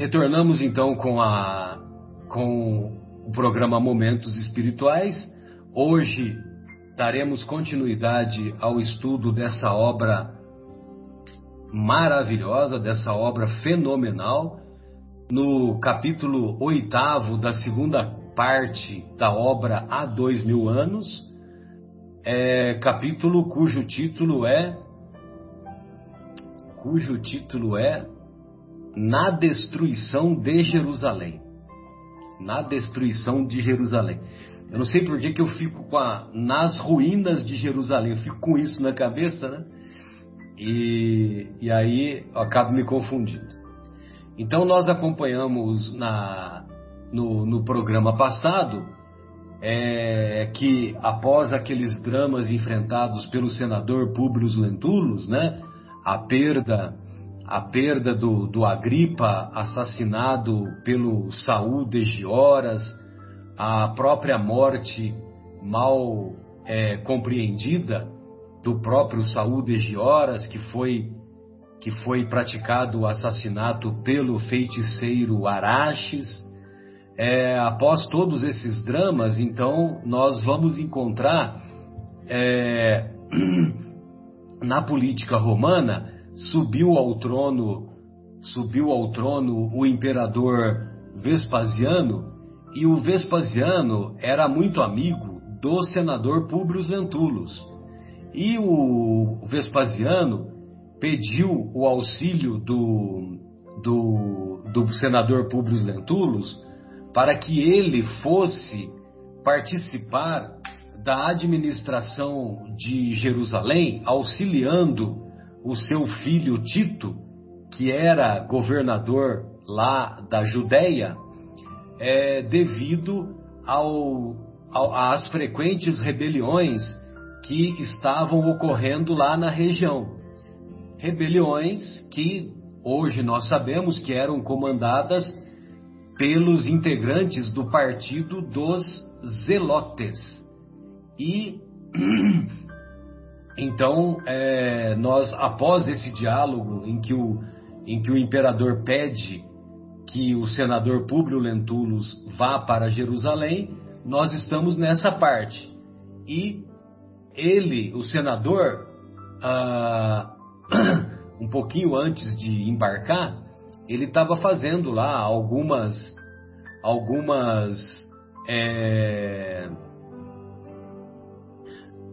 Retornamos então com, a, com o programa Momentos Espirituais. Hoje daremos continuidade ao estudo dessa obra maravilhosa, dessa obra fenomenal, no capítulo oitavo da segunda parte da obra Há Dois Mil Anos, é, capítulo cujo título é cujo título é Na Destruição de Jerusalém. Na Destruição de Jerusalém. Eu não sei por que, que eu fico com a nas ruínas de Jerusalém, eu fico com isso na cabeça, né? E, e aí eu acabo me confundindo. Então nós acompanhamos na, no, no programa passado é, que após aqueles dramas enfrentados pelo senador Públio Lentulus, né, a perda a perda do, do Agripa assassinado pelo Saul de Gioras, a própria morte mal é, compreendida do próprio Saul de Gioras, que foi que foi praticado o assassinato pelo feiticeiro Araches. É, após todos esses dramas, então nós vamos encontrar é, na política romana subiu ao trono subiu ao trono o imperador Vespasiano e o Vespasiano era muito amigo do senador Públio Lentulus e o Vespasiano pediu o auxílio do, do, do senador Públio Lentulus para que ele fosse participar da administração de Jerusalém, auxiliando o seu filho Tito, que era governador lá da Judéia, é, devido ao, ao, às frequentes rebeliões que estavam ocorrendo lá na região rebeliões que hoje nós sabemos que eram comandadas pelos integrantes do partido dos Zelotes. E então é, nós, após esse diálogo em que, o, em que o imperador pede que o senador Públio Lentulus vá para Jerusalém, nós estamos nessa parte. E ele, o senador, ah, um pouquinho antes de embarcar, ele estava fazendo lá algumas algumas é,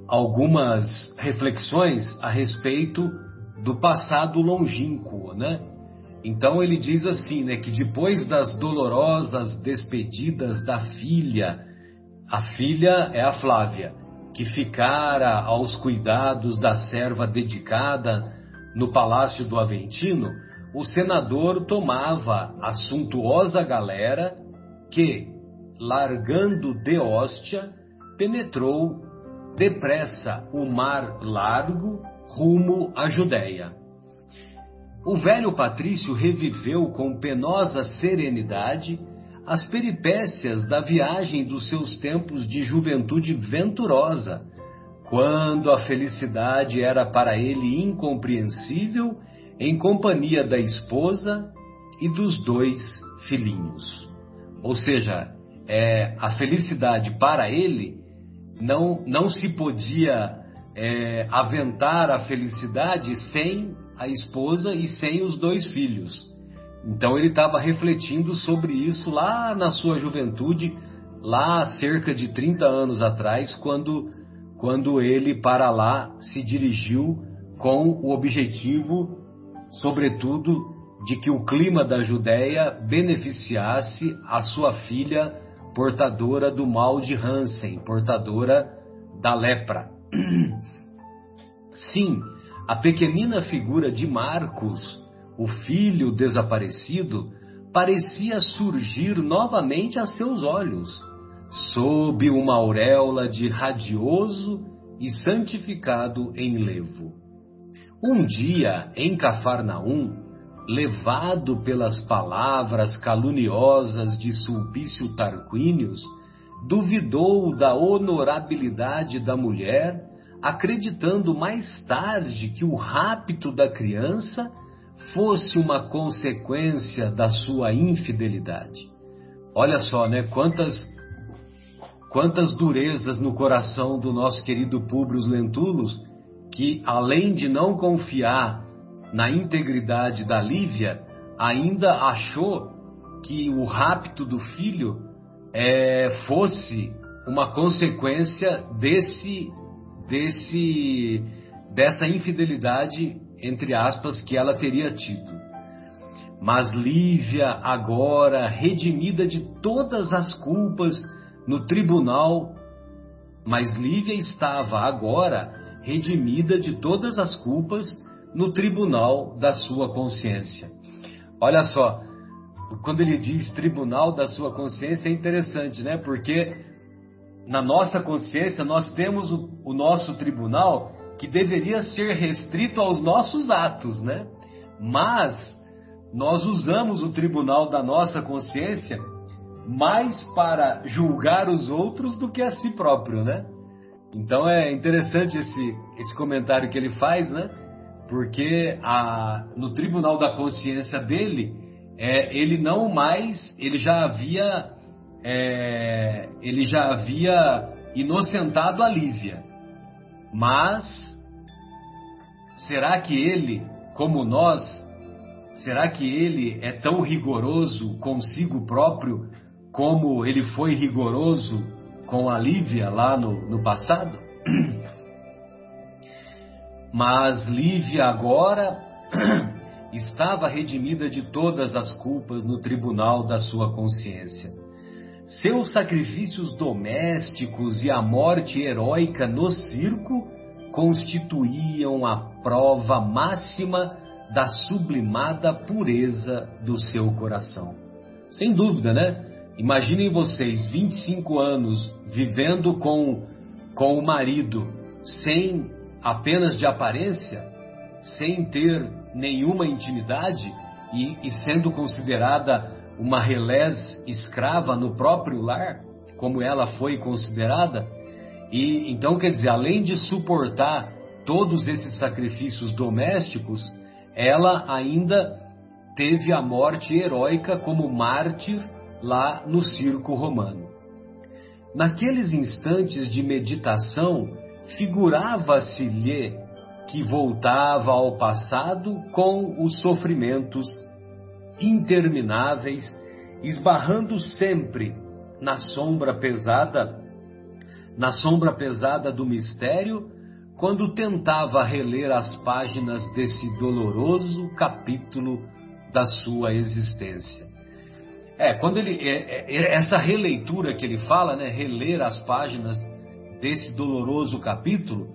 algumas reflexões a respeito do passado longínquo, né? Então ele diz assim, né, que depois das dolorosas despedidas da filha, a filha é a Flávia, que ficara aos cuidados da serva dedicada no Palácio do Aventino, o senador tomava a suntuosa galera que, largando de Hóstia, penetrou depressa o mar largo rumo à Judéia. O velho patrício reviveu com penosa serenidade as peripécias da viagem dos seus tempos de juventude venturosa, quando a felicidade era para ele incompreensível em companhia da esposa e dos dois filhinhos. Ou seja, é, a felicidade para ele não, não se podia é, aventar a felicidade sem a esposa e sem os dois filhos. Então ele estava refletindo sobre isso lá na sua juventude, lá cerca de 30 anos atrás, quando quando ele para lá se dirigiu com o objetivo, sobretudo, de que o clima da Judéia beneficiasse a sua filha portadora do mal de Hansen, portadora da lepra. Sim, a pequenina figura de Marcos, o filho desaparecido, parecia surgir novamente a seus olhos sob uma auréola de radioso e santificado enlevo. Um dia, em Cafarnaum, levado pelas palavras caluniosas de Sulpício Tarquínios, duvidou da honorabilidade da mulher, acreditando mais tarde que o rapto da criança fosse uma consequência da sua infidelidade. Olha só, né? Quantas quantas durezas no coração do nosso querido Públio Lentulus, que além de não confiar na integridade da Lívia, ainda achou que o rapto do filho é, fosse uma consequência desse desse dessa infidelidade entre aspas que ela teria tido. Mas Lívia, agora redimida de todas as culpas no tribunal, mas Lívia estava agora redimida de todas as culpas no tribunal da sua consciência. Olha só, quando ele diz tribunal da sua consciência é interessante, né? Porque na nossa consciência nós temos o, o nosso tribunal que deveria ser restrito aos nossos atos, né? Mas nós usamos o tribunal da nossa consciência mais para julgar os outros do que a si próprio, né? Então é interessante esse, esse comentário que ele faz, né? Porque a, no tribunal da consciência dele, é, ele não mais, ele já havia, é, ele já havia inocentado a Lívia. Mas será que ele, como nós, será que ele é tão rigoroso consigo próprio como ele foi rigoroso com a Lívia lá no, no passado? Mas Lívia agora estava redimida de todas as culpas no tribunal da sua consciência. Seus sacrifícios domésticos e a morte heróica no circo constituíam a prova máxima da sublimada pureza do seu coração. Sem dúvida, né? Imaginem vocês, 25 anos vivendo com, com o marido, sem apenas de aparência, sem ter nenhuma intimidade e, e sendo considerada uma relés escrava no próprio lar, como ela foi considerada. E então, quer dizer, além de suportar todos esses sacrifícios domésticos, ela ainda teve a morte heróica como mártir lá no circo romano. Naqueles instantes de meditação, figurava-se-lhe que voltava ao passado com os sofrimentos intermináveis, esbarrando sempre na sombra pesada, na sombra pesada do mistério, quando tentava reler as páginas desse doloroso capítulo da sua existência. É, quando ele é, é, essa releitura que ele fala, né, reler as páginas desse doloroso capítulo,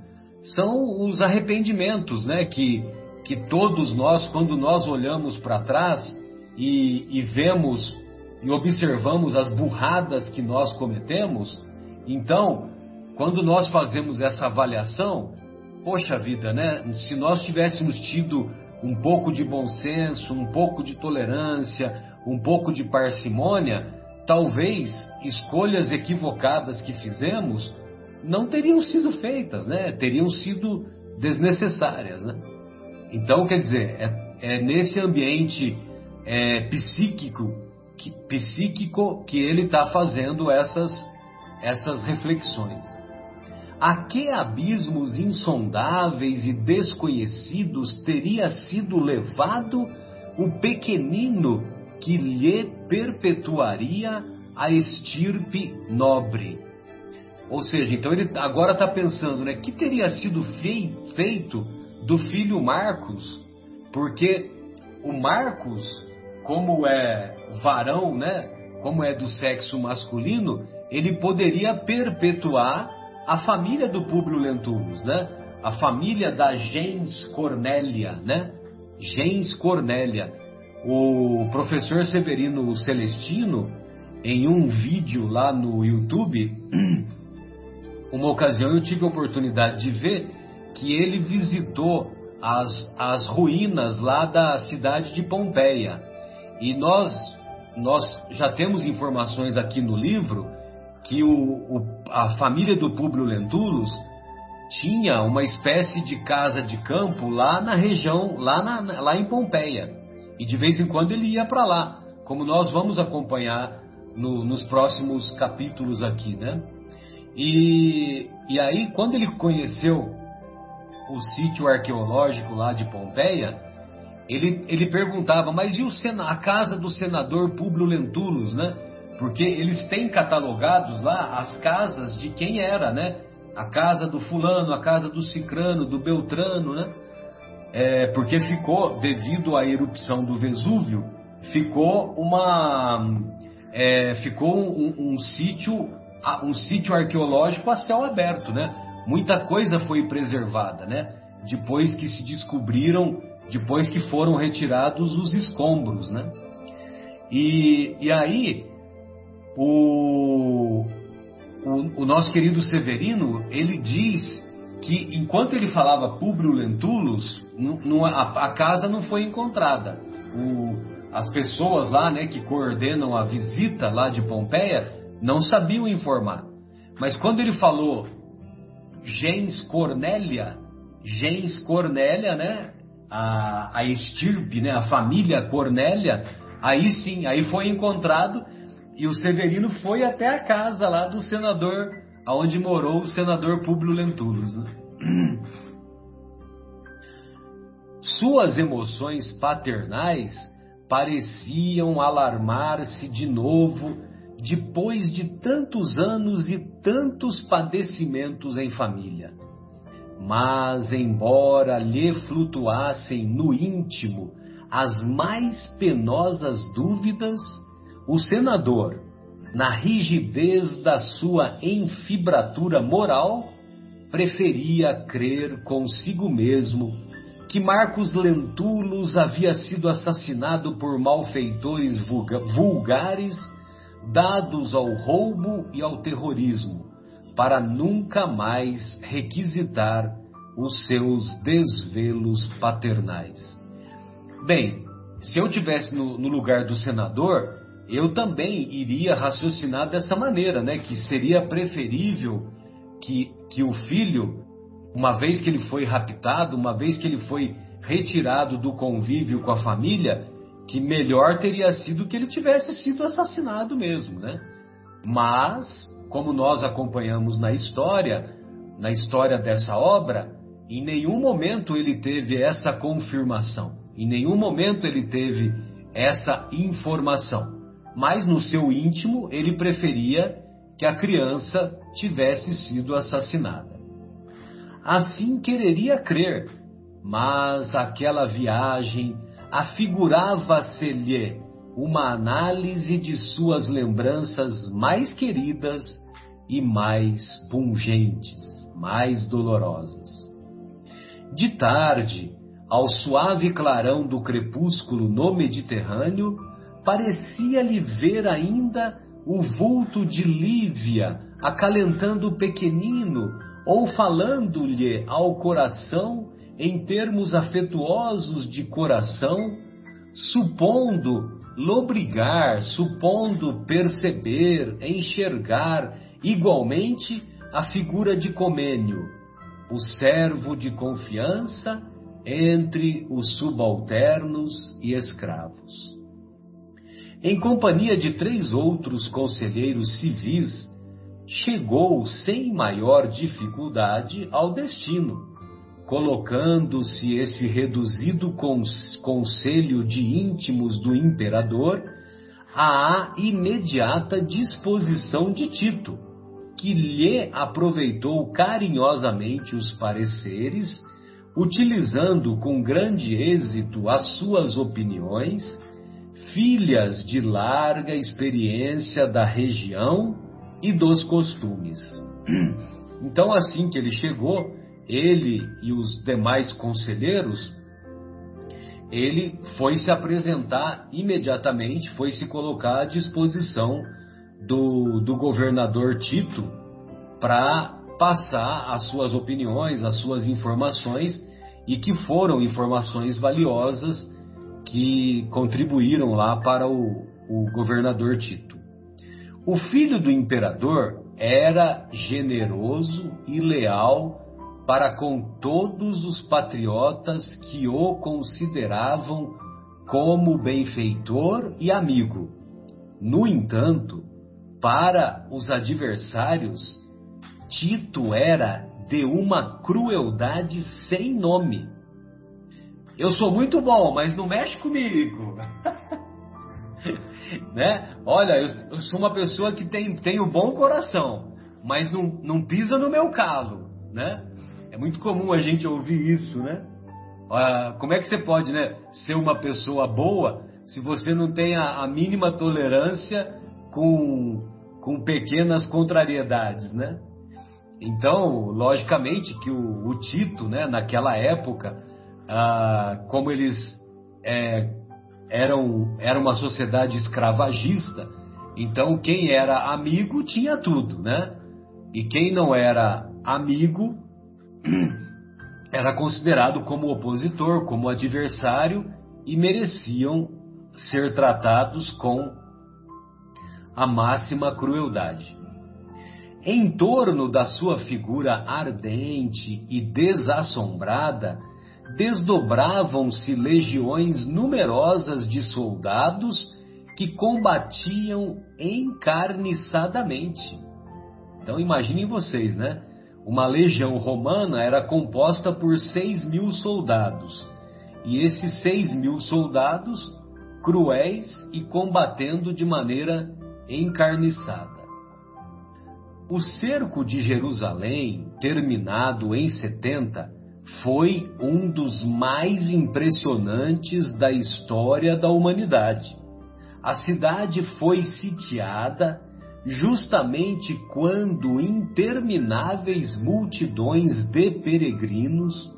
são os arrependimentos, né, que que todos nós, quando nós olhamos para trás e, e vemos e observamos as burradas que nós cometemos, então, quando nós fazemos essa avaliação, poxa vida, né? Se nós tivéssemos tido um pouco de bom senso, um pouco de tolerância, um pouco de parcimônia, talvez escolhas equivocadas que fizemos não teriam sido feitas, né? Teriam sido desnecessárias, né? Então, quer dizer, é, é nesse ambiente é, psíquico, que, psíquico que ele está fazendo essas, essas reflexões. A que abismos insondáveis e desconhecidos teria sido levado o pequenino que lhe perpetuaria a estirpe nobre. Ou seja, então ele agora está pensando, né? Que teria sido fei, feito do filho Marcos? Porque o Marcos, como é varão, né? Como é do sexo masculino, ele poderia perpetuar a família do Públio Lentulus, né? A família da gens Cornélia, né? Gens Cornélia. O professor Severino Celestino, em um vídeo lá no YouTube, uma ocasião eu tive a oportunidade de ver que ele visitou as, as ruínas lá da cidade de Pompeia. E nós, nós já temos informações aqui no livro que o, o, a família do Públio Lentulus tinha uma espécie de casa de campo lá na região, lá, na, lá em Pompeia. E de vez em quando ele ia para lá, como nós vamos acompanhar no, nos próximos capítulos aqui, né? E, e aí, quando ele conheceu o sítio arqueológico lá de Pompeia, ele, ele perguntava, mas e o sena, a casa do senador Públio Lentulus, né? Porque eles têm catalogados lá as casas de quem era, né? A casa do fulano, a casa do cicrano, do beltrano, né? É, porque ficou, devido à erupção do Vesúvio, ficou uma... É, ficou um, um sítio um sítio arqueológico a céu aberto, né? Muita coisa foi preservada, né? Depois que se descobriram, depois que foram retirados os escombros, né? E, e aí, o, o, o, nosso querido Severino, ele diz que enquanto ele falava Públio Lentulus, a, a, casa não foi encontrada. O, as pessoas lá, né, que coordenam a visita lá de Pompeia, não sabiam informar. Mas quando ele falou gens Cornélia, gens Cornélia, né, a, a estirpe, né, a família Cornélia, aí sim, aí foi encontrado e o Severino foi até a casa lá do senador, aonde morou o senador Públio Lentulus. Né? Suas emoções paternais pareciam alarmar-se de novo depois de tantos anos e tantos padecimentos em família. Mas, embora lhe flutuassem no íntimo as mais penosas dúvidas, o senador, na rigidez da sua enfibratura moral, preferia crer consigo mesmo que Marcos Lentulus havia sido assassinado por malfeitores vulgares dados ao roubo e ao terrorismo, para nunca mais requisitar os seus desvelos paternais. Bem, se eu tivesse no, no, lugar do senador, eu também iria raciocinar dessa maneira, né? Que seria preferível que, que o filho, uma vez que ele foi raptado, uma vez que ele foi retirado do convívio com a família, que melhor teria sido que ele tivesse sido assassinado mesmo, né? Mas, como nós acompanhamos na história, na história dessa obra, em nenhum momento ele teve essa confirmação, em nenhum momento ele teve essa informação. Mas no seu íntimo ele preferia que a criança tivesse sido assassinada. Assim quereria crer, mas aquela viagem afigurava-se-lhe uma análise de suas lembranças mais queridas e mais pungentes, mais dolorosas. De tarde, ao suave clarão do crepúsculo no Mediterrâneo, parecia-lhe ver ainda o vulto de Lívia acalentando o pequenino ou falando-lhe ao coração em termos afetuosos de coração, supondo lobrigar, supondo perceber, enxergar igualmente a figura de Comênio, o servo de confiança entre os subalternos e escravos. Em companhia de três outros conselheiros civis, chegou sem maior dificuldade ao destino colocando-se esse reduzido conselho de íntimos do imperador à imediata disposição de Tito, que lhe aproveitou carinhosamente os pareceres, utilizando com grande êxito as suas opiniões, filhas de larga experiência da região e dos costumes. Então, assim que ele chegou, ele e os demais conselheiros, ele foi se apresentar imediatamente, foi se colocar à disposição do, do governador Tito para passar as suas opiniões, as suas informações e que foram informações valiosas que contribuíram lá para o, o governador Tito. O filho do imperador era generoso e leal para com todos os patriotas que o consideravam como benfeitor e amigo. No entanto, para os adversários, Tito era de uma crueldade sem nome. Eu sou muito bom, mas não mexe comigo. né? Olha, eu, eu, sou uma pessoa que tem, tem um bom coração, mas não, não pisa no meu calo, né? É muito comum a gente ouvir isso, né? Ah, como é que você pode né, ser uma pessoa boa se você não tem a, a mínima tolerância com, com pequenas contrariedades, né? Então, logicamente que o, o Tito, né, naquela época, ah, como eles é, eram era uma sociedade escravagista, então quem era amigo tinha tudo, né? E quem não era amigo era considerado como opositor, como adversário e mereciam ser tratados com a máxima crueldade. Em torno da sua figura ardente e desassombrada, desdobravam-se legiões numerosas de soldados que combatiam encarniçadamente. Então imaginem vocês, né? Uma legião romana era composta por seis mil soldados, e esses seis mil soldados cruéis e combatendo de maneira encarniçada. O cerco de Jerusalém, terminado em 70, foi um dos mais impressionantes da história da humanidade. A cidade foi sitiada justamente quando intermináveis multidões de peregrinos,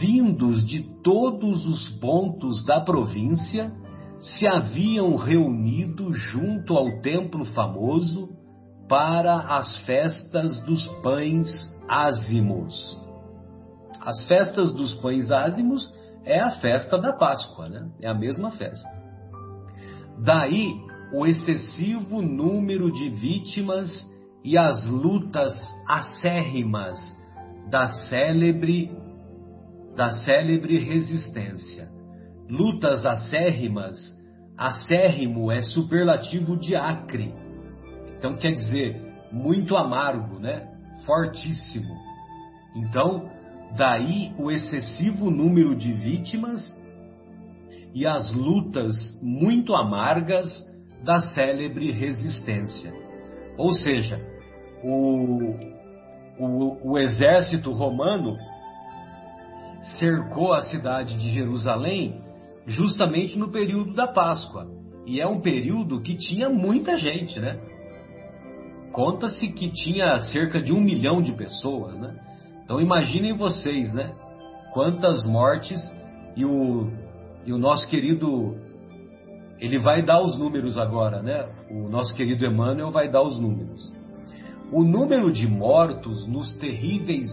vindos de todos os pontos da província, se haviam reunido junto ao templo famoso para as festas dos pães ázimos. As festas dos pães ázimos é a festa da Páscoa, né? É a mesma festa. Daí o excessivo número de vítimas e as lutas acérrimas da célebre da célebre resistência. Lutas acérrimas, acérrimo é superlativo de acre. Então quer dizer muito amargo, né? Fortíssimo. Então, Daí o excessivo número de vítimas e as lutas muito amargas da célebre resistência. Ou seja, o, o, o exército romano cercou a cidade de Jerusalém justamente no período da Páscoa. E é um período que tinha muita gente, né? Conta-se que tinha cerca de um milhão de pessoas, né? Então imaginem vocês, né? Quantas mortes e o, e o nosso querido ele vai dar os números agora, né? O nosso querido Emmanuel vai dar os números. O número de mortos nos terríveis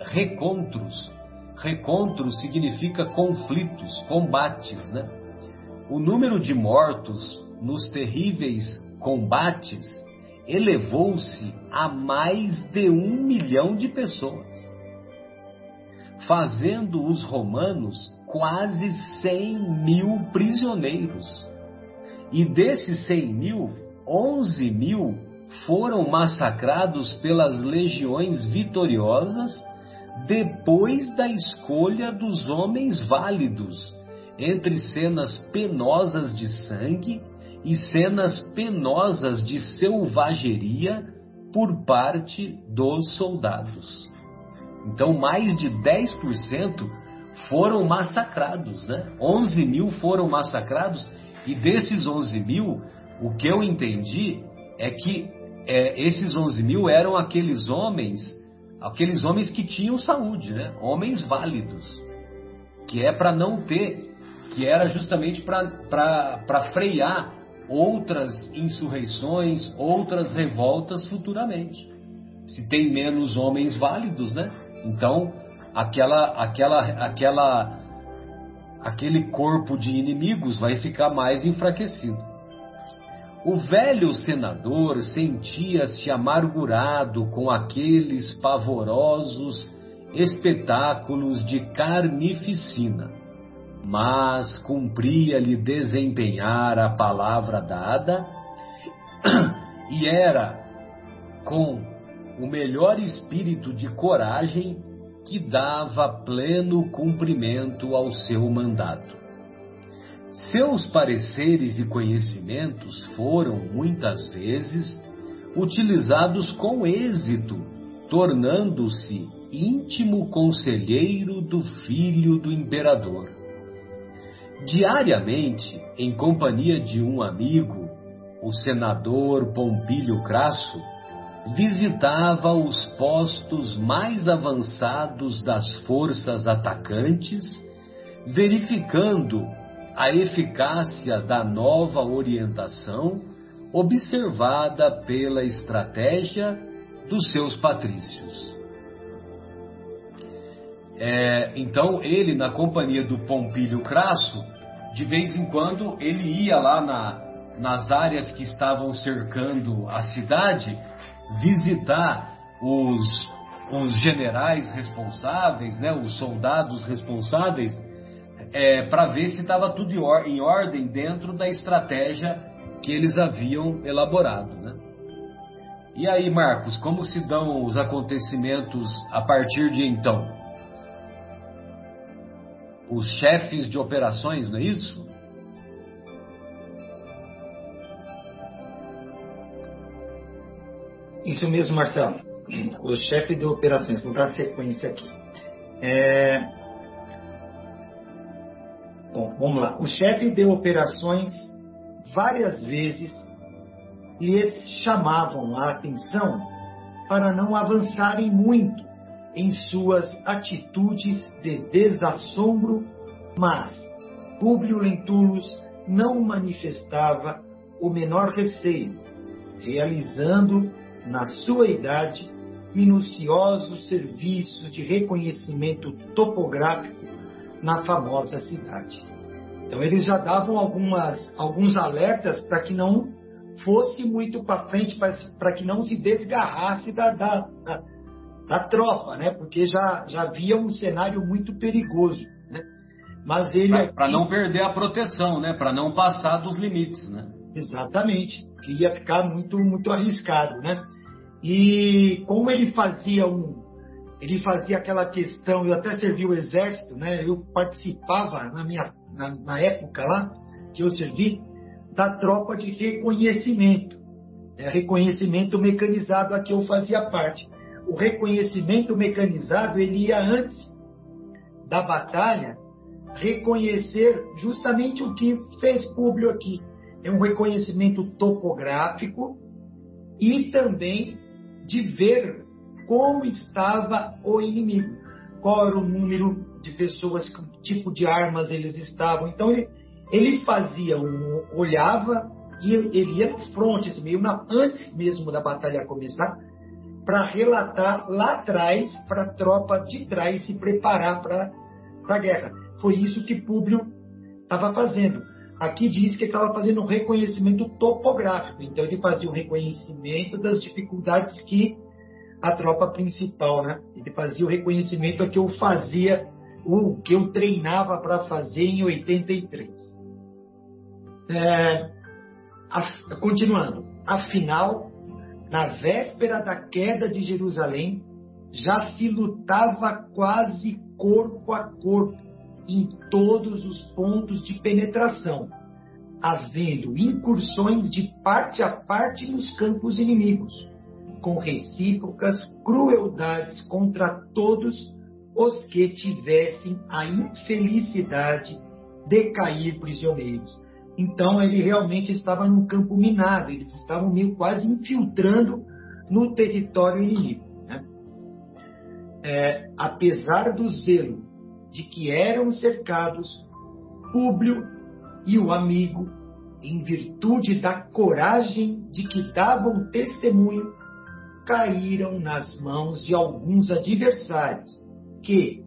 recontros, recontros significa conflitos, combates, né? O número de mortos nos terríveis combates elevou-se a mais de um milhão de pessoas fazendo os romanos quase 100 mil prisioneiros. E desses 100 mil, 11 mil foram massacrados pelas legiões vitoriosas depois da escolha dos homens válidos, entre cenas penosas de sangue e cenas penosas de selvageria por parte dos soldados. Então, mais de 10% foram massacrados, né? 11 mil foram massacrados, e desses 11 mil, o que eu entendi é que é, esses 11 mil eram aqueles homens, aqueles homens que tinham saúde, né? Homens válidos, que é para não ter, que era justamente para frear outras insurreições, outras revoltas futuramente. Se tem menos homens válidos, né? Então, aquela, aquela, aquela, aquele corpo de inimigos vai ficar mais enfraquecido. O velho senador sentia-se amargurado com aqueles pavorosos espetáculos de carnificina, mas cumpria-lhe desempenhar a palavra dada e era com o melhor espírito de coragem que dava pleno cumprimento ao seu mandato. Seus pareceres e conhecimentos foram, muitas vezes, utilizados com êxito, tornando-se íntimo conselheiro do filho do imperador. Diariamente, em companhia de um amigo, o senador Pompílio Crasso, visitava os postos mais avançados das forças atacantes, verificando a eficácia da nova orientação observada pela estratégia dos seus patrícios. É, então, ele, na companhia do Pompílio Crasso, de vez em quando ele ia lá na, nas áreas que estavam cercando a cidade visitar os, os generais responsáveis, né, os soldados responsáveis, é, para ver se estava tudo em ordem dentro da estratégia que eles haviam elaborado. Né? E aí, Marcos, como se dão os acontecimentos a partir de então? Os chefes de operações, não é isso? Isso mesmo, Marcelo. O chefe de operações, vou dar sequência aqui. É... Bom, vamos lá. O chefe de operações, várias vezes, lhes chamavam a atenção para não avançarem muito em suas atitudes de desassombro, mas Públio Lentulus não manifestava o menor receio, realizando na sua idade, minuciosos serviços de reconhecimento topográfico na famosa cidade. Então eles já davam algumas, alguns alertas para que não fosse muito para frente, para que não se desgarrasse da, da, da, da, tropa, né? porque já, já havia um cenário muito perigoso. Né? Mas ele. Para não perder a proteção, né? para não passar dos limites. Né? Exatamente, que ia ficar muito, muito arriscado. Né? E como ele fazia um, ele fazia aquela questão, eu até servi o exército, né? Eu participava na minha na, na época lá que eu servi da tropa de reconhecimento, é, reconhecimento mecanizado a que eu fazia parte. O reconhecimento mecanizado ele ia antes da batalha reconhecer justamente o que fez Públio aqui. É um reconhecimento topográfico e também de ver como estava o inimigo, qual era o número de pessoas, que tipo de armas eles estavam. Então ele, ele fazia, um, olhava e ele ia no front, assim, meio na, antes mesmo da batalha começar, para relatar lá atrás, para a tropa de trás se preparar para a guerra. Foi isso que Públio estava fazendo. Aqui diz que estava fazendo um reconhecimento topográfico, então ele fazia um reconhecimento das dificuldades que a tropa principal, né? Ele fazia o reconhecimento que eu fazia, o que eu treinava para fazer em 83. É, continuando, afinal, na véspera da queda de Jerusalém, já se lutava quase corpo a corpo em todos os pontos de penetração, havendo incursões de parte a parte nos campos inimigos, com recíprocas crueldades contra todos os que tivessem a infelicidade de cair prisioneiros. Então ele realmente estava num campo minado, eles estavam meio quase infiltrando no território inimigo. Né? É, apesar do zelo de que eram cercados, Públio e o amigo, em virtude da coragem de que davam testemunho, caíram nas mãos de alguns adversários, que,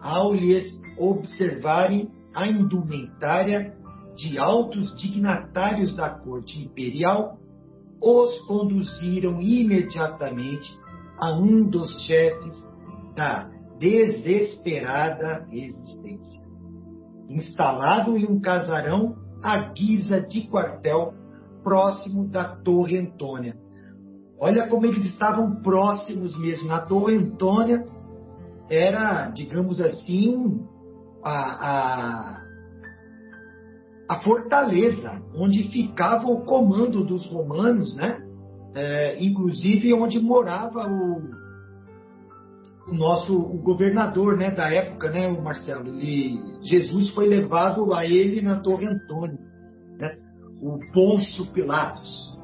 ao lhes observarem a indumentária de altos dignatários da corte imperial, os conduziram imediatamente a um dos chefes da desesperada resistência. Instalado em um casarão à guisa de quartel próximo da Torre Antônia. Olha como eles estavam próximos mesmo. A Torre Antônia era, digamos assim, a, a, a fortaleza onde ficava o comando dos romanos, né? É, inclusive onde morava o, o nosso o governador né, da época, né, o Marcelo. E Jesus foi levado a ele na Torre Antônio, né, o Pôncio Pilatos.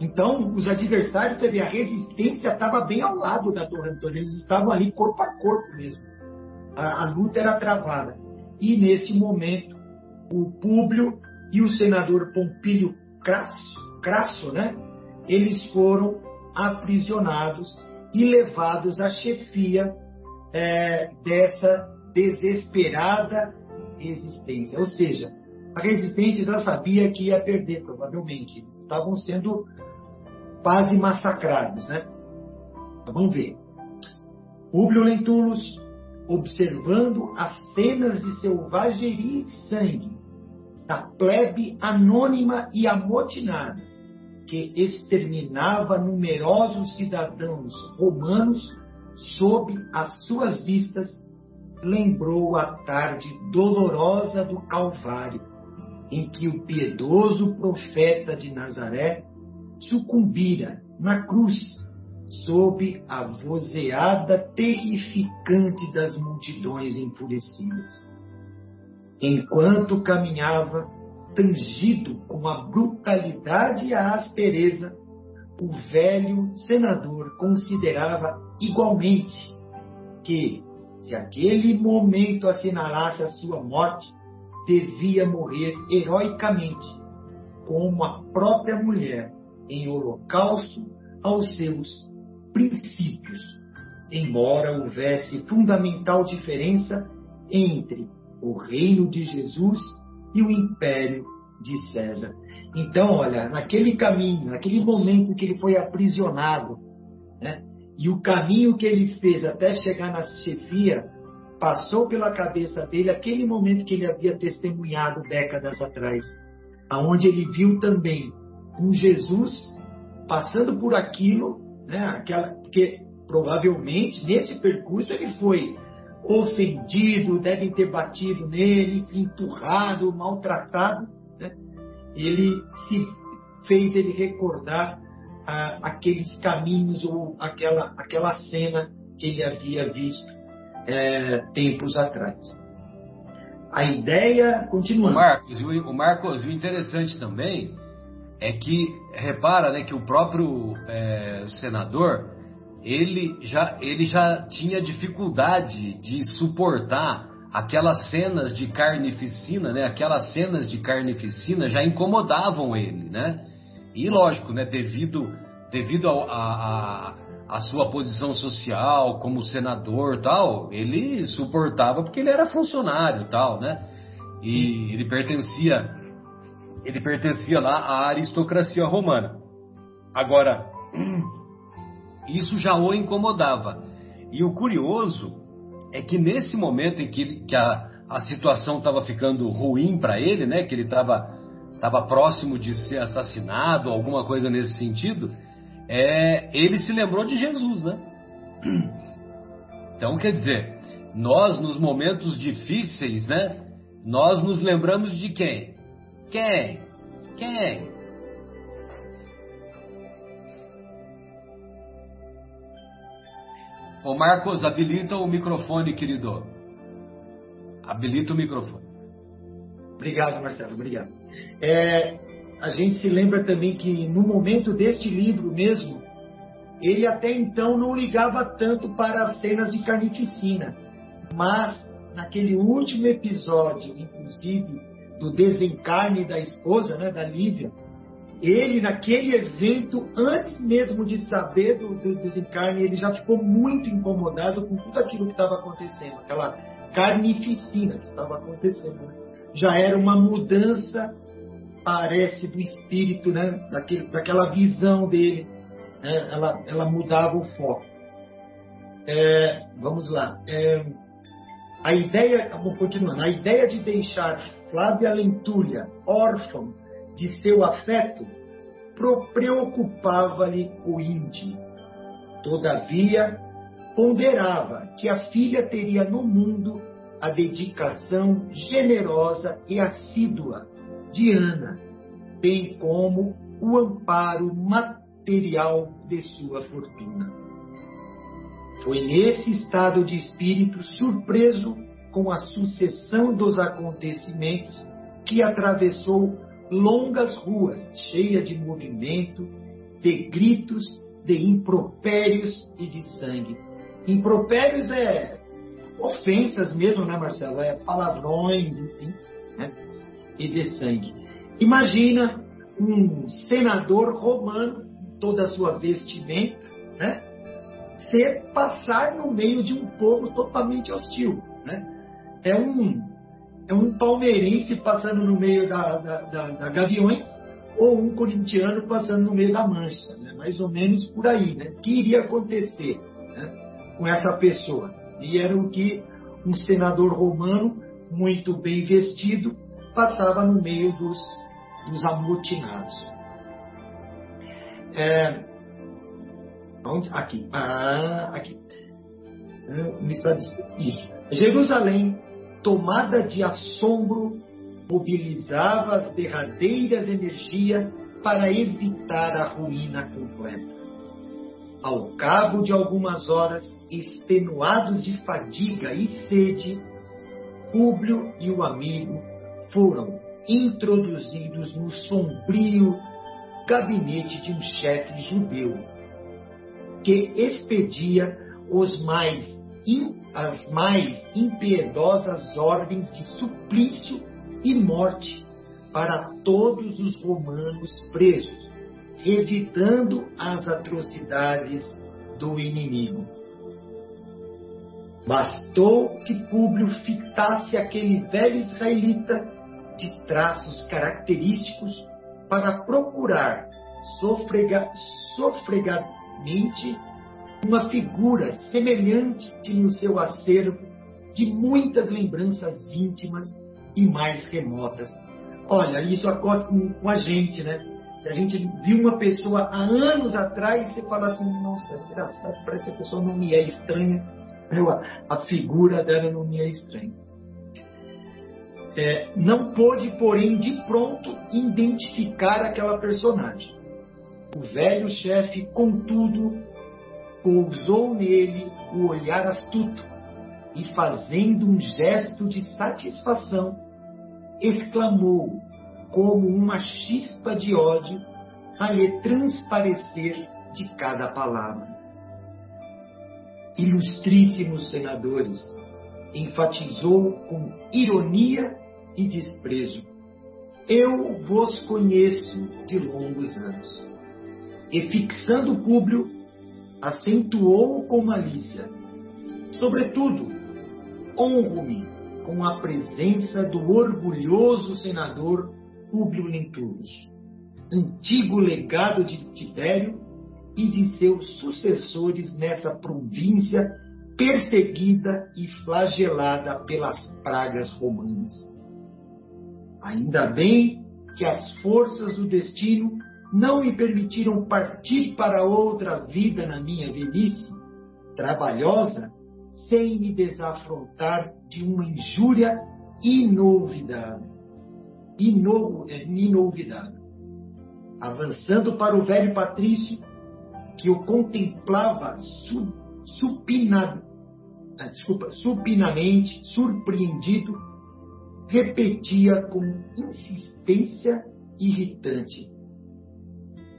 Então, os adversários, você vê, a resistência estava bem ao lado da Torre Antônio, eles estavam ali corpo a corpo mesmo. A, a luta era travada. E nesse momento, o Públio e o senador Pompílio Crasso, Crasso, né, eles foram aprisionados e levados à chefia é, dessa desesperada resistência. Ou seja, a resistência já sabia que ia perder, provavelmente. Eles estavam sendo quase massacrados, né? Então, vamos ver. Públio Lentulus, observando as cenas de selvageria e sangue da plebe anônima e amotinada, que exterminava numerosos cidadãos romanos sob as suas vistas, lembrou a tarde dolorosa do Calvário, em que o piedoso profeta de Nazaré sucumbira na cruz sob a vozeada terrificante das multidões enfurecidas. Enquanto caminhava, tangido com a brutalidade e a aspereza, o velho senador considerava igualmente que, se aquele momento assinalasse a sua morte, devia morrer heroicamente, como a própria mulher em holocausto aos seus princípios, embora houvesse fundamental diferença entre o reino de Jesus e o império de César. Então, olha, naquele caminho, naquele momento que ele foi aprisionado, né, e o caminho que ele fez até chegar na chefia, passou pela cabeça dele aquele momento que ele havia testemunhado décadas atrás, aonde ele viu também um Jesus passando por aquilo, né, aquela, porque provavelmente nesse percurso ele foi ofendido, devem ter batido nele, empurrado, maltratado. Né? Ele se fez ele recordar ah, aqueles caminhos ou aquela, aquela cena que ele havia visto é, tempos atrás. A ideia continua. O Marcos, o Marcos, o interessante também é que repara, né, que o próprio é, senador ele já, ele já tinha dificuldade de suportar aquelas cenas de carnificina, né? Aquelas cenas de carnificina já incomodavam ele, né? E lógico, né? Devido, devido a, a, a sua posição social como senador tal, ele suportava porque ele era funcionário tal, né? E ele pertencia, ele pertencia lá à aristocracia romana. Agora Isso já o incomodava. E o curioso é que nesse momento em que, que a, a situação estava ficando ruim para ele, né, que ele estava estava próximo de ser assassinado, alguma coisa nesse sentido, é, ele se lembrou de Jesus, né? Então, quer dizer, nós nos momentos difíceis, né, nós nos lembramos de quem? Quem? Quem? Ô Marcos, habilita o microfone, querido. Habilita o microfone. Obrigado, Marcelo, obrigado. É, a gente se lembra também que no momento deste livro mesmo, ele até então não ligava tanto para as cenas de carnificina, mas naquele último episódio, inclusive, do desencarne da esposa, né, da Lívia, ele, naquele evento, antes mesmo de saber do, do desencarne, ele já ficou muito incomodado com tudo aquilo que estava acontecendo, aquela carnificina que estava acontecendo. Né? Já era uma mudança, parece, do espírito, né? Daquele, daquela visão dele. Né? Ela, ela mudava o foco. É, vamos lá. É, a ideia, vou continuando, a ideia de deixar Flávia Lentulha órfã de seu afeto preocupava-lhe o índio. Todavia, ponderava que a filha teria no mundo a dedicação generosa e assídua de Ana, bem como o amparo material de sua fortuna. Foi nesse estado de espírito surpreso com a sucessão dos acontecimentos que atravessou longas ruas cheias de movimento, de gritos, de impropérios e de sangue. Impropérios é ofensas mesmo, né, Marcelo? É palavrões, enfim, né? e de sangue. Imagina um senador romano, toda a sua vestimenta, né? ser passar no meio de um povo totalmente hostil. Né? É, um, é um palmeirense passando no meio da, da, da, da Gaviões ou um corintiano passando no meio da Mancha. Né? Mais ou menos por aí. Né? O que iria acontecer né? com essa pessoa? E era o que um senador romano, muito bem vestido, passava no meio dos, dos amotinados. É, Onde? Aqui. Ah, aqui. Isso. Jerusalém, tomada de assombro, mobilizava as derradeiras energias para evitar a ruína completa. Ao cabo de algumas horas, extenuados de fadiga e sede, Públio e o amigo foram introduzidos no sombrio gabinete de um chefe judeu que expedia os mais, as mais impiedosas ordens de suplício e morte para todos os romanos presos, evitando as atrocidades do inimigo. Bastou que Públio fitasse aquele velho israelita de traços característicos para procurar sofrega, sofrega, mente uma figura semelhante no seu acervo de muitas lembranças íntimas e mais remotas. Olha, isso acontece com, a gente, né? Se a gente viu uma pessoa há anos atrás, você fala assim, nossa, engraçado, parece que a pessoa não me é estranha, a, a figura dela não me é estranha. É, não pôde, porém, de pronto identificar aquela personagem. O velho chefe, contudo, pousou nele o olhar astuto e, fazendo um gesto de satisfação, exclamou, como uma chispa de ódio, a lhe transparecer de cada palavra. Ilustríssimos senadores, enfatizou com ironia e desprezo. Eu vos conheço de longos anos e fixando Públio, acentuou com malícia. Sobretudo, honro-me com a presença do orgulhoso senador Públio Lentulus, antigo legado de Tibério e de seus sucessores nessa província perseguida e flagelada pelas pragas romanas. Ainda bem que as forças do destino não me permitiram partir para outra vida na minha velhice, trabalhosa, sem me desafrontar de uma injúria inolvidável. É, inolvidável. Avançando para o velho Patrício, que o contemplava su, supina, ah, desculpa, supinamente, surpreendido, repetia com insistência irritante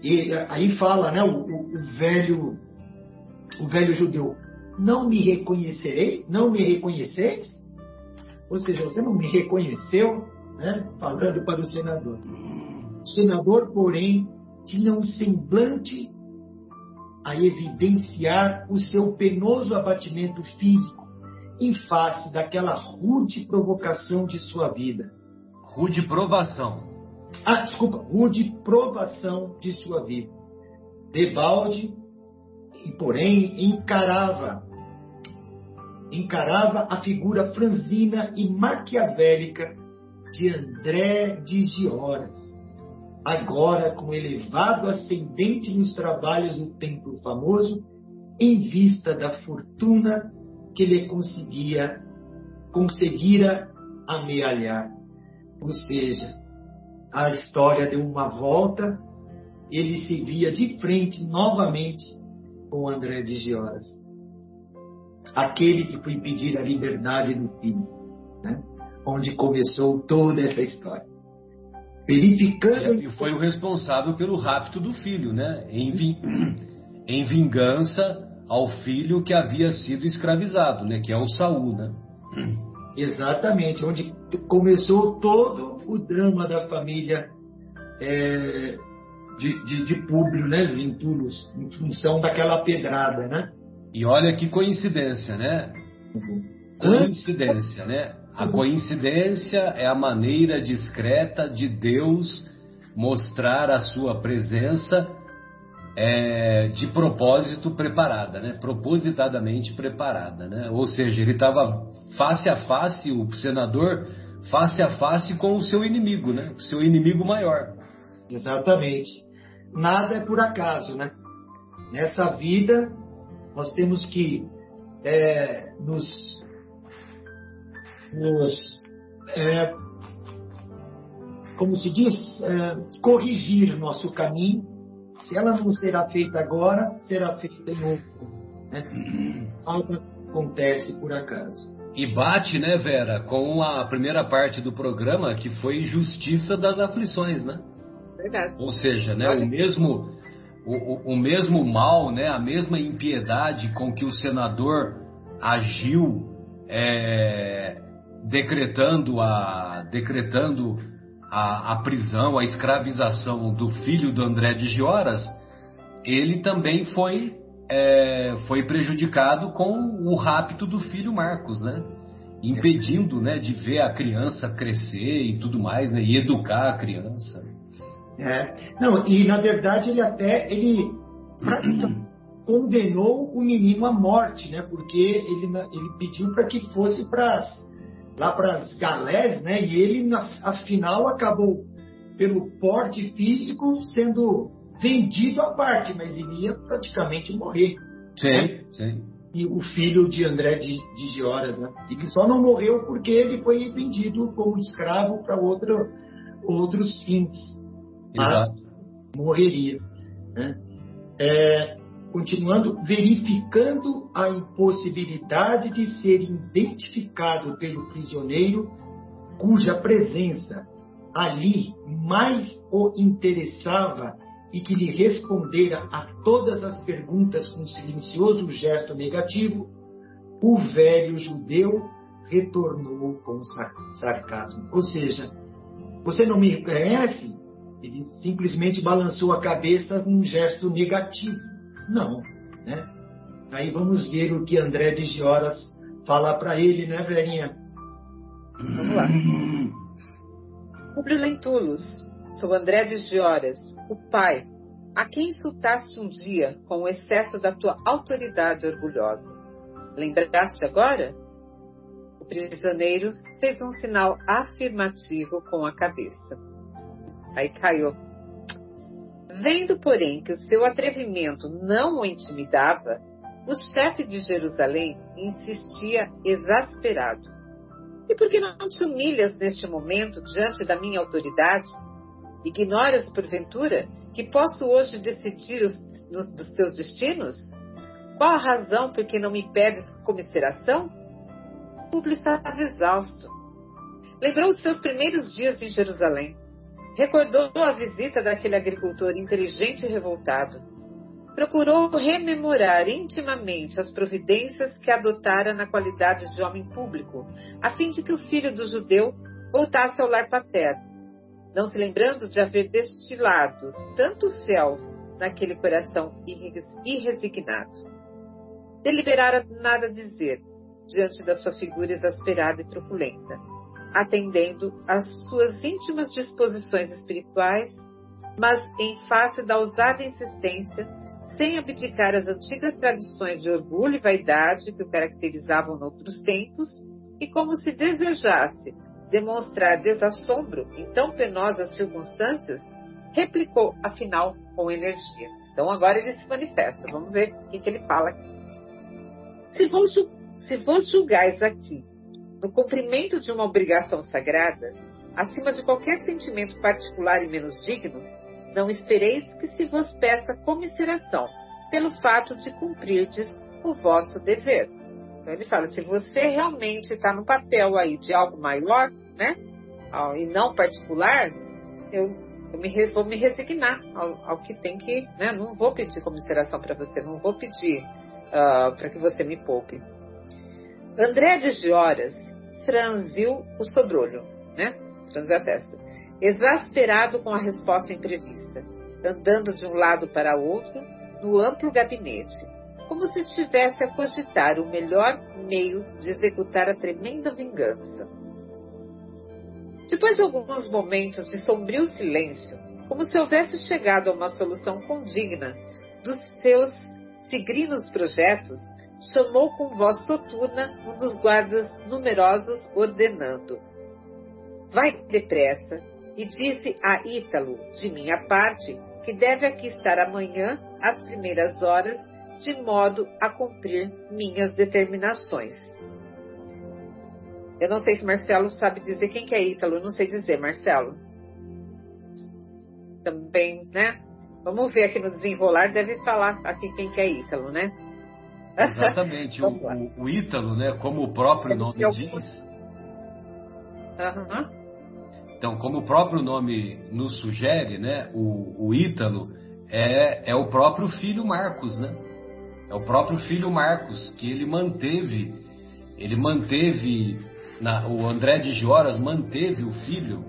e aí fala, né, o, o, o, velho o velho judeu, não me reconhecerei, não me reconheceis? Ou seja, você não me reconheceu, né, falando para o senador. O senador, porém, tinha um semblante a evidenciar o seu penoso abatimento físico em face daquela rude provocação de sua vida. Rude provação ah, desculpa, rude provação de sua vida. Debalde, porém, encarava encarava a figura franzina e maquiavélica de André de Gioras, agora com elevado ascendente nos trabalhos do templo famoso, em vista da fortuna que lhe conseguia, conseguira amealhar. Ou seja, a história deu uma volta, ele se via de frente novamente com André de Gioras, aquele que foi pedir a liberdade do filho, né? onde começou toda essa história. Verificando. E foi o responsável pelo rapto do filho, né? Em, vi... em vingança ao filho que havia sido escravizado, né? Que é o Saul, né? Exatamente, onde começou todo o drama da família é, de, de, de Públio, né, Lentulus, em função daquela pedrada, né? E olha que coincidência, né? Coincidência, né? A coincidência é a maneira discreta de Deus mostrar a sua presença é, de propósito preparada, né? Propositadamente preparada, né? Ou seja, ele estava face a face, o senador face a face com o seu inimigo, né? O seu inimigo maior. Exatamente. Nada é por acaso, né? Nessa vida, nós temos que é, nos, nos é, como se diz, é, corrigir nosso caminho. Se ela não será feita agora, será feita em outro. Né? Nada acontece por acaso. E bate, né, Vera, com a primeira parte do programa, que foi Justiça das Aflições, né? Verdade. Ou seja, né, o mesmo o, o, mesmo mal, né, a mesma impiedade com que o senador agiu é, decretando a decretando a, a, prisão, a escravização do filho do André de Gioras, ele também foi é, foi prejudicado com o rapto do filho Marcos, né? Impedindo, né, de ver a criança crescer e tudo mais, né? E educar a criança. É. Não, e na verdade ele até ele condenou o menino à morte, né? Porque ele, ele pediu para que fosse para lá para as galés, né? E ele na, afinal acabou pelo porte físico sendo vendido à parte, mas ele ia praticamente morrer. Sim, né? sim. E o filho de André de, de Gioras, né? E que só não morreu porque ele foi vendido como escravo para outros fins. Exato. morreria. Né? É, continuando, verificando a impossibilidade de ser identificado pelo prisioneiro cuja presença ali mais o interessava e que lhe respondera a todas as perguntas com silencioso gesto negativo, o velho judeu retornou com sarcasmo. Ou seja, você não me reconhece? Ele simplesmente balançou a cabeça com um gesto negativo. Não, né? Aí vamos ver o que André de Gioras fala para ele, né, Verinha? Vamos lá. Publio Lentulus, sou André de Gioras, o pai, a quem insultaste um dia com o excesso da tua autoridade orgulhosa. Lembraste agora? O prisioneiro fez um sinal afirmativo com a cabeça. Aí caiu. Vendo, porém, que o seu atrevimento não o intimidava, o chefe de Jerusalém insistia exasperado. E por que não te humilhas neste momento diante da minha autoridade? Ignoras, porventura, que posso hoje decidir os, nos, dos teus destinos? Qual a razão por que não me pedes comisseração? Públio estava exausto. Lembrou os seus primeiros dias em Jerusalém Recordou a visita daquele agricultor inteligente e revoltado. Procurou rememorar intimamente as providências que adotara na qualidade de homem público, a fim de que o filho do judeu voltasse ao lar paterno, não se lembrando de haver destilado tanto fel naquele coração irresignado. Deliberara nada dizer diante da sua figura exasperada e truculenta atendendo às suas íntimas disposições espirituais, mas em face da ousada insistência, sem abdicar as antigas tradições de orgulho e vaidade que o caracterizavam noutros tempos, e como se desejasse demonstrar desassombro em tão penosas circunstâncias, replicou, afinal, com energia. Então agora ele se manifesta. Vamos ver o que, que ele fala aqui. Se vos, se vos julgais aqui no cumprimento de uma obrigação sagrada, acima de qualquer sentimento particular e menos digno, não espereis que se vos peça comisseração pelo fato de cumprirdes o vosso dever. Então ele fala, se você realmente está no papel aí de algo maior, né, e não particular, eu, eu me, vou me resignar ao, ao, que tem que, né, não vou pedir comisseração para você, não vou pedir uh, para que você me poupe. André de Gioras franziu o sobrolho, né, franziu a testa, exasperado com a resposta imprevista, andando de um lado para outro no amplo gabinete, como se estivesse a cogitar o melhor meio de executar a tremenda vingança. Depois de alguns momentos de sombrio silêncio, como se houvesse chegado a uma solução condigna dos seus tigrinos projetos, chamou com voz soturna um dos guardas numerosos, ordenando: Vai depressa, e disse a Ítalo, de minha parte, que deve aqui estar amanhã, às primeiras horas, de modo a cumprir minhas determinações. Eu não sei se Marcelo sabe dizer quem que é Ítalo, eu não sei dizer, Marcelo. Também, né? Vamos ver aqui no desenrolar, deve falar aqui quem que é Ítalo, né? Exatamente, o, o, o, Ítalo, né, como o próprio deve nome diz. Uhum. Então, como o próprio nome nos sugere, né, o, o Ítalo é, é o próprio filho Marcos, né? É o próprio filho Marcos que ele manteve, ele manteve, na, o André de Gioras manteve o filho,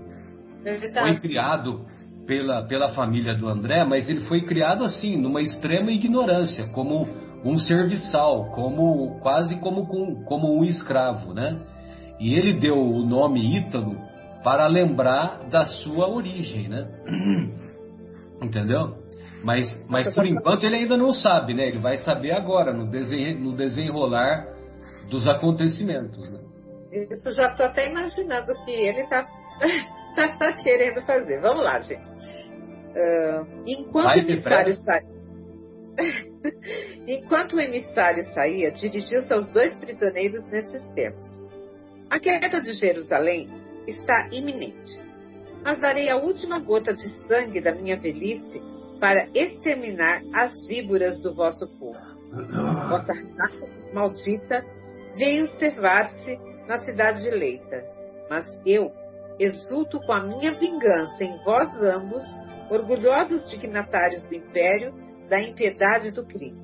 foi criado pela, pela família do André, mas ele foi criado assim, numa extrema ignorância, como um serviçal, como quase como, como um escravo, né? E ele deu o nome Ítalo para lembrar da sua origem, né? Entendeu? Mas, mas por enquanto ele ainda não sabe, né? Ele vai saber agora, no, desen, no desenrolar dos acontecimentos, né? Isso já estou até imaginando o que ele está tá querendo fazer. Vamos lá, gente. Uh, enquanto vai o emissário saía, enquanto o emissário saía, dirigiu-se aos dois prisioneiros nesses termos. A queda de Jerusalém está iminente, mas darei a última gota de sangue da minha velhice para exterminar as víboras do vosso povo. Vossa raça maldita veio servar-se na cidade eleita, mas eu exulto com a minha vingança em vós ambos, orgulhosos dignatários do império, da impiedade do crime.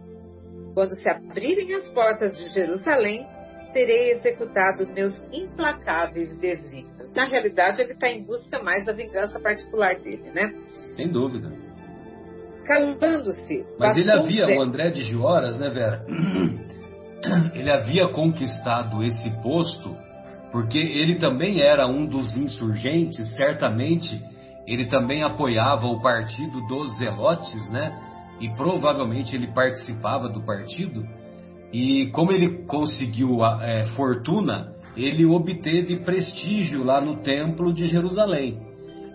Quando se abrirem as portas de Jerusalém, terei executado meus implacáveis desígnios. Na realidade, ele está em busca mais da vingança particular dele, né? Sem dúvida calando-se. Mas ele havia, o André de Gioras, né, Vera? Ele havia conquistado esse posto porque ele também era um dos insurgentes, certamente ele também apoiava o partido dos Zelotes, né? E provavelmente ele participava do partido. E como ele conseguiu é, fortuna, ele obteve prestígio lá no Templo de Jerusalém.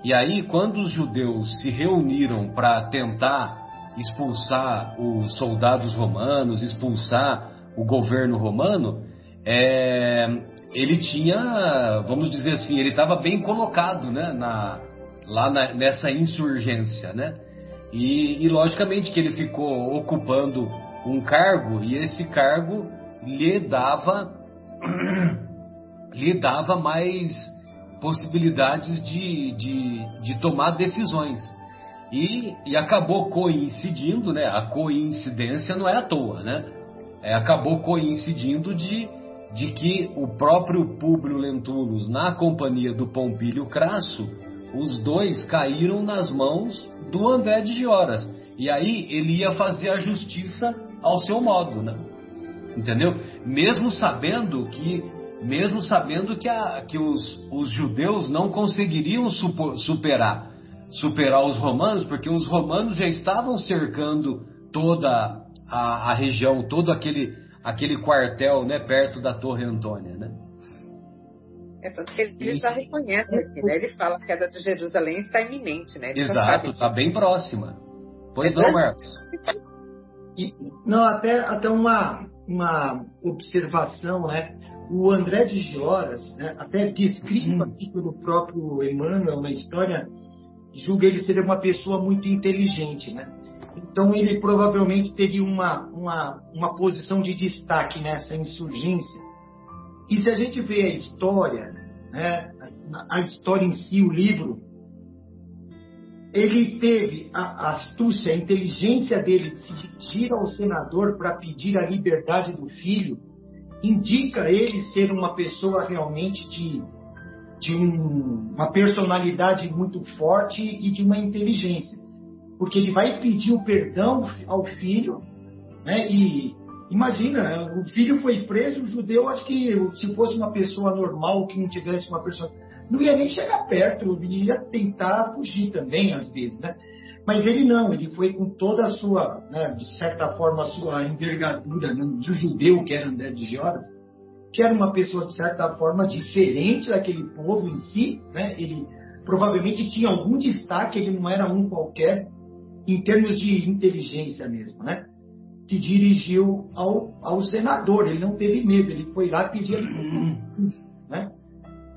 E aí, quando os judeus se reuniram para tentar expulsar os soldados romanos, expulsar o governo romano, é, ele tinha, vamos dizer assim, ele estava bem colocado né, na, lá na, nessa insurgência. Né? E, e, logicamente que ele ficou ocupando um cargo e esse cargo lhe dava, lhe dava mais possibilidades de, de, de tomar decisões. E, e, acabou coincidindo, né? A coincidência não é à toa, né? É, acabou coincidindo de, de que o próprio Públio Lentulus, na companhia do Pompílio Crasso, os dois caíram nas mãos do André de Gioras. E aí ele ia fazer a justiça ao seu modo, né? Entendeu? Mesmo sabendo que mesmo sabendo que, a, que os, os judeus não conseguiriam superar superar os romanos, porque os romanos já estavam cercando toda a, a região, todo aquele, aquele quartel né, perto da Torre Antônia. Né? É tanto que ele já reconhece aqui, né? Ele fala que a queda de Jerusalém está iminente, né? Ele Exato, está bem próxima. Pois é não, Marcos? E, não, até, até uma, uma observação, né? O André de Gioras, né, até descrito hum. aqui pelo próprio Emmanuel na história, julga ele ser uma pessoa muito inteligente, né? Então ele provavelmente teria uma, uma, uma posição de destaque nessa insurgência. E se a gente vê a história, né, a história em si, o livro, ele teve a, a astúcia, a inteligência dele de se dirigir ao senador para pedir a liberdade do filho, indica ele ser uma pessoa realmente de, de um, uma personalidade muito forte e de uma inteligência. Porque ele vai pedir o perdão ao filho, né? E imagina, o filho foi preso, o judeu, acho que se fosse uma pessoa normal, que não tivesse uma pessoa. Não ia nem chegar perto, ia tentar fugir também, às vezes, né? Mas ele não, ele foi com toda a sua, né, de certa forma, a sua envergadura né, do judeu que era André de Gioras, que era uma pessoa, de certa forma, diferente daquele povo em si, né? ele provavelmente tinha algum destaque, ele não era um qualquer, em termos de inteligência mesmo, né? Se dirigiu ao, ao senador, ele não teve medo, ele foi lá pedir né?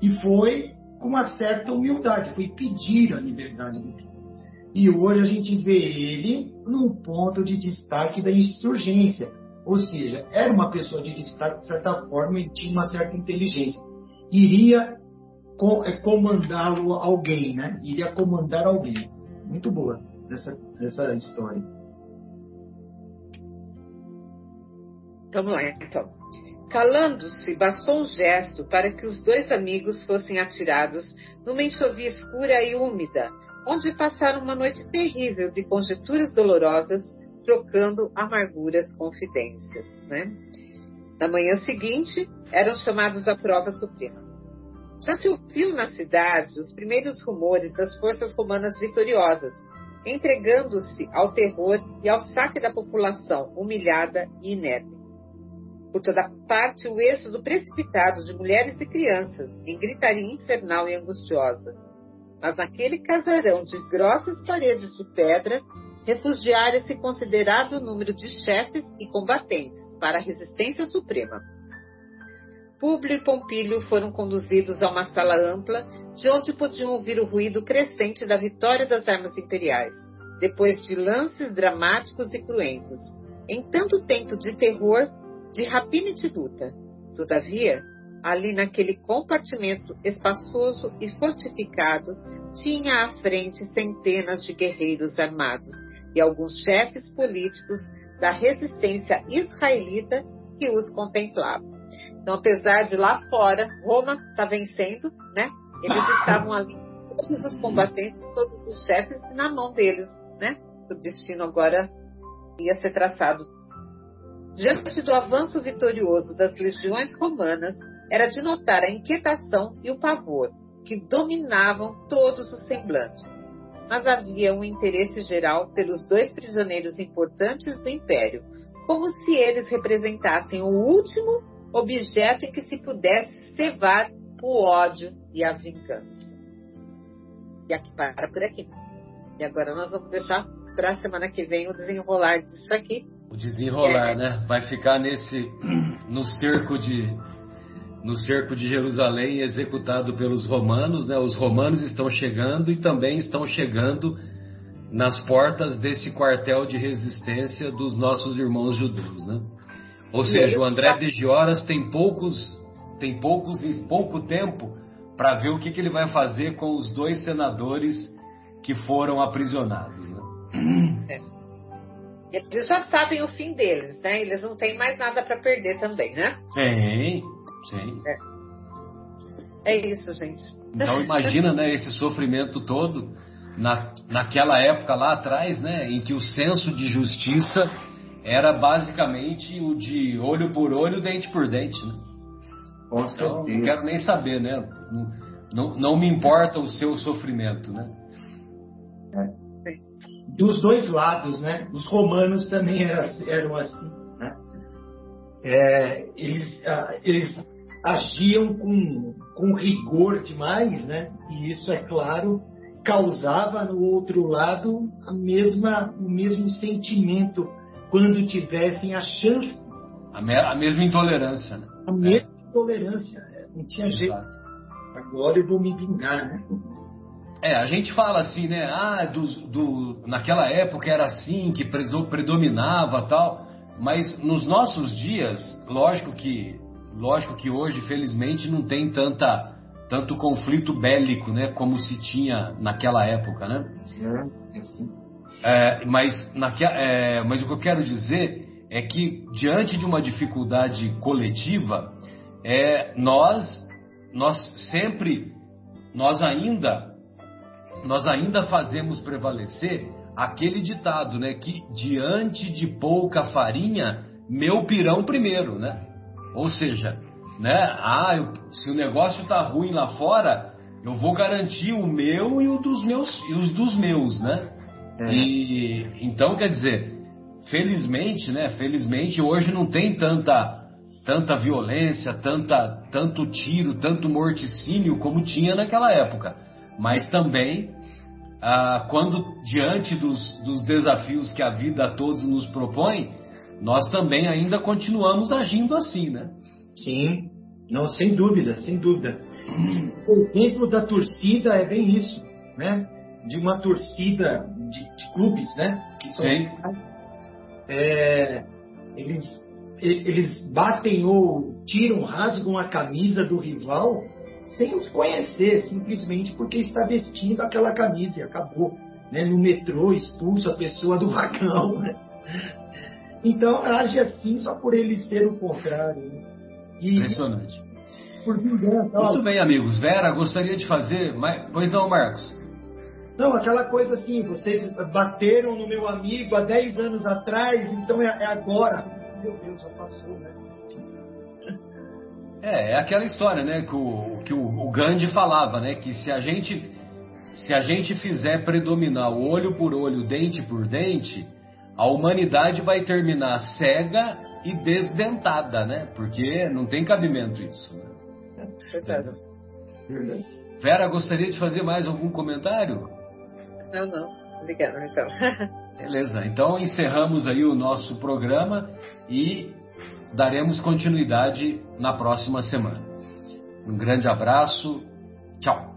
E foi com uma certa humildade, foi pedir a liberdade do. E hoje a gente vê ele num ponto de destaque da insurgência. Ou seja, era uma pessoa de destaque, de certa forma, e tinha uma certa inteligência. Iria é, comandá-lo alguém, né? Iria comandar alguém. Muito boa essa, essa história. Vamos lá, então. Calando-se, bastou um gesto para que os dois amigos fossem atirados numa enxovia escura e úmida, onde passaram uma noite terrível de conjecturas dolorosas, trocando amarguras confidências. Né? Na manhã seguinte, eram chamados à prova suprema. Já se ouviu na cidade os primeiros rumores das forças romanas vitoriosas, entregando-se ao terror e ao saque da população humilhada e inerte. Por toda parte, o êxodo precipitado de mulheres e crianças, em gritaria infernal e angustiosa mas naquele casarão de grossas paredes de pedra, refugiara-se considerável número de chefes e combatentes para a resistência suprema. Públio e Pompílio foram conduzidos a uma sala ampla, de onde podiam ouvir o ruído crescente da vitória das armas imperiais, depois de lances dramáticos e cruentos, em tanto tempo de terror, de rapina e de luta. Todavia, ali naquele compartimento espaçoso e fortificado, tinha à frente centenas de guerreiros armados e alguns chefes políticos da resistência israelita que os contemplavam. Então, apesar de lá fora Roma tá vencendo, né? Eles estavam ali, todos os combatentes, todos os chefes, na mão deles, né? O destino agora ia ser traçado. Diante do avanço vitorioso das legiões romanas, era de notar a inquietação e o pavor que dominavam todos os semblantes. Mas havia um interesse geral pelos dois prisioneiros importantes do império, como se eles representassem o último objeto em que se pudesse cevar o ódio e a vingança. E aqui para por aqui. E agora nós vamos deixar para a semana que vem o desenrolar disso aqui. O desenrolar, é... né? Vai ficar nesse no cerco de no cerco de Jerusalém executado pelos romanos, né? Os romanos estão chegando e também estão chegando nas portas desse quartel de resistência dos nossos irmãos judeus, né? Ou seja, o André de Gioras tem poucos tem poucos pouco tempo para ver o que, que ele vai fazer com os dois senadores que foram aprisionados, né? É. Eles já sabem o fim deles, né? Eles não têm mais nada para perder também, né? Tem, Sim. É. é isso, gente. Então imagina, né, esse sofrimento todo na, naquela época lá atrás, né, em que o senso de justiça era basicamente o de olho por olho, dente por dente, né? Com então, não quero nem saber, né? Não, não, não, me importa o seu sofrimento, né? É. dos dois lados, né? Os romanos também eram assim, né? É, eles, ah, eles agiam com, com rigor demais, né? E isso, é claro, causava no outro lado a mesma, o mesmo sentimento quando tivessem a chance. A, me, a mesma intolerância, né? A mesma é. intolerância. É, não tinha Exato. jeito. Agora eu vou me vingar, né? É, a gente fala assim, né? Ah, do, do, naquela época era assim, que predominava tal. Mas nos nossos dias, lógico que, lógico que hoje, felizmente, não tem tanta, tanto conflito bélico, né? Como se tinha naquela época, né? É, é assim. É, mas, naque, é, mas o que eu quero dizer é que diante de uma dificuldade coletiva, é, nós, nós sempre, nós ainda nós ainda fazemos prevalecer aquele ditado, né? Que diante de pouca farinha, meu pirão primeiro, né? Ou seja, né? Ah, eu, se o negócio tá ruim lá fora, eu vou garantir o meu e o dos meus e os dos meus, né? É. E então quer dizer, felizmente, né? Felizmente hoje não tem tanta tanta violência, tanta tanto tiro, tanto morticínio como tinha naquela época. Mas também ah, quando diante dos, dos desafios que a vida a todos nos propõe, nós também ainda continuamos agindo assim, né? Sim, não, sem dúvida, sem dúvida. O exemplo da torcida é bem isso, né? De uma torcida clubes, né? Que são Sim. É, eles, eles batem ou tiram, rasgam a camisa do rival sem os conhecer, simplesmente porque está vestindo aquela camisa e acabou. Né? No metrô, expulsa a pessoa do vagão. Né? Então, age assim só por ele ser o contrário. Né? E, Impressionante. Por vingança. Muito bem, amigos. Vera, gostaria de fazer. Pois não, Marcos? Não, aquela coisa assim, vocês bateram no meu amigo há 10 anos atrás, então é, é agora. Meu Deus, já passou, né? É, é aquela história, né, que o, que o, o Gandhi falava, né, que se a gente se a gente fizer predominar o olho por olho, dente por dente, a humanidade vai terminar cega e desdentada, né? Porque não tem cabimento isso. Né? Vera, gostaria de fazer mais algum comentário? Não, não. Obrigada, Marcelo. Beleza. Então encerramos aí o nosso programa e daremos continuidade na próxima semana. Um grande abraço, tchau!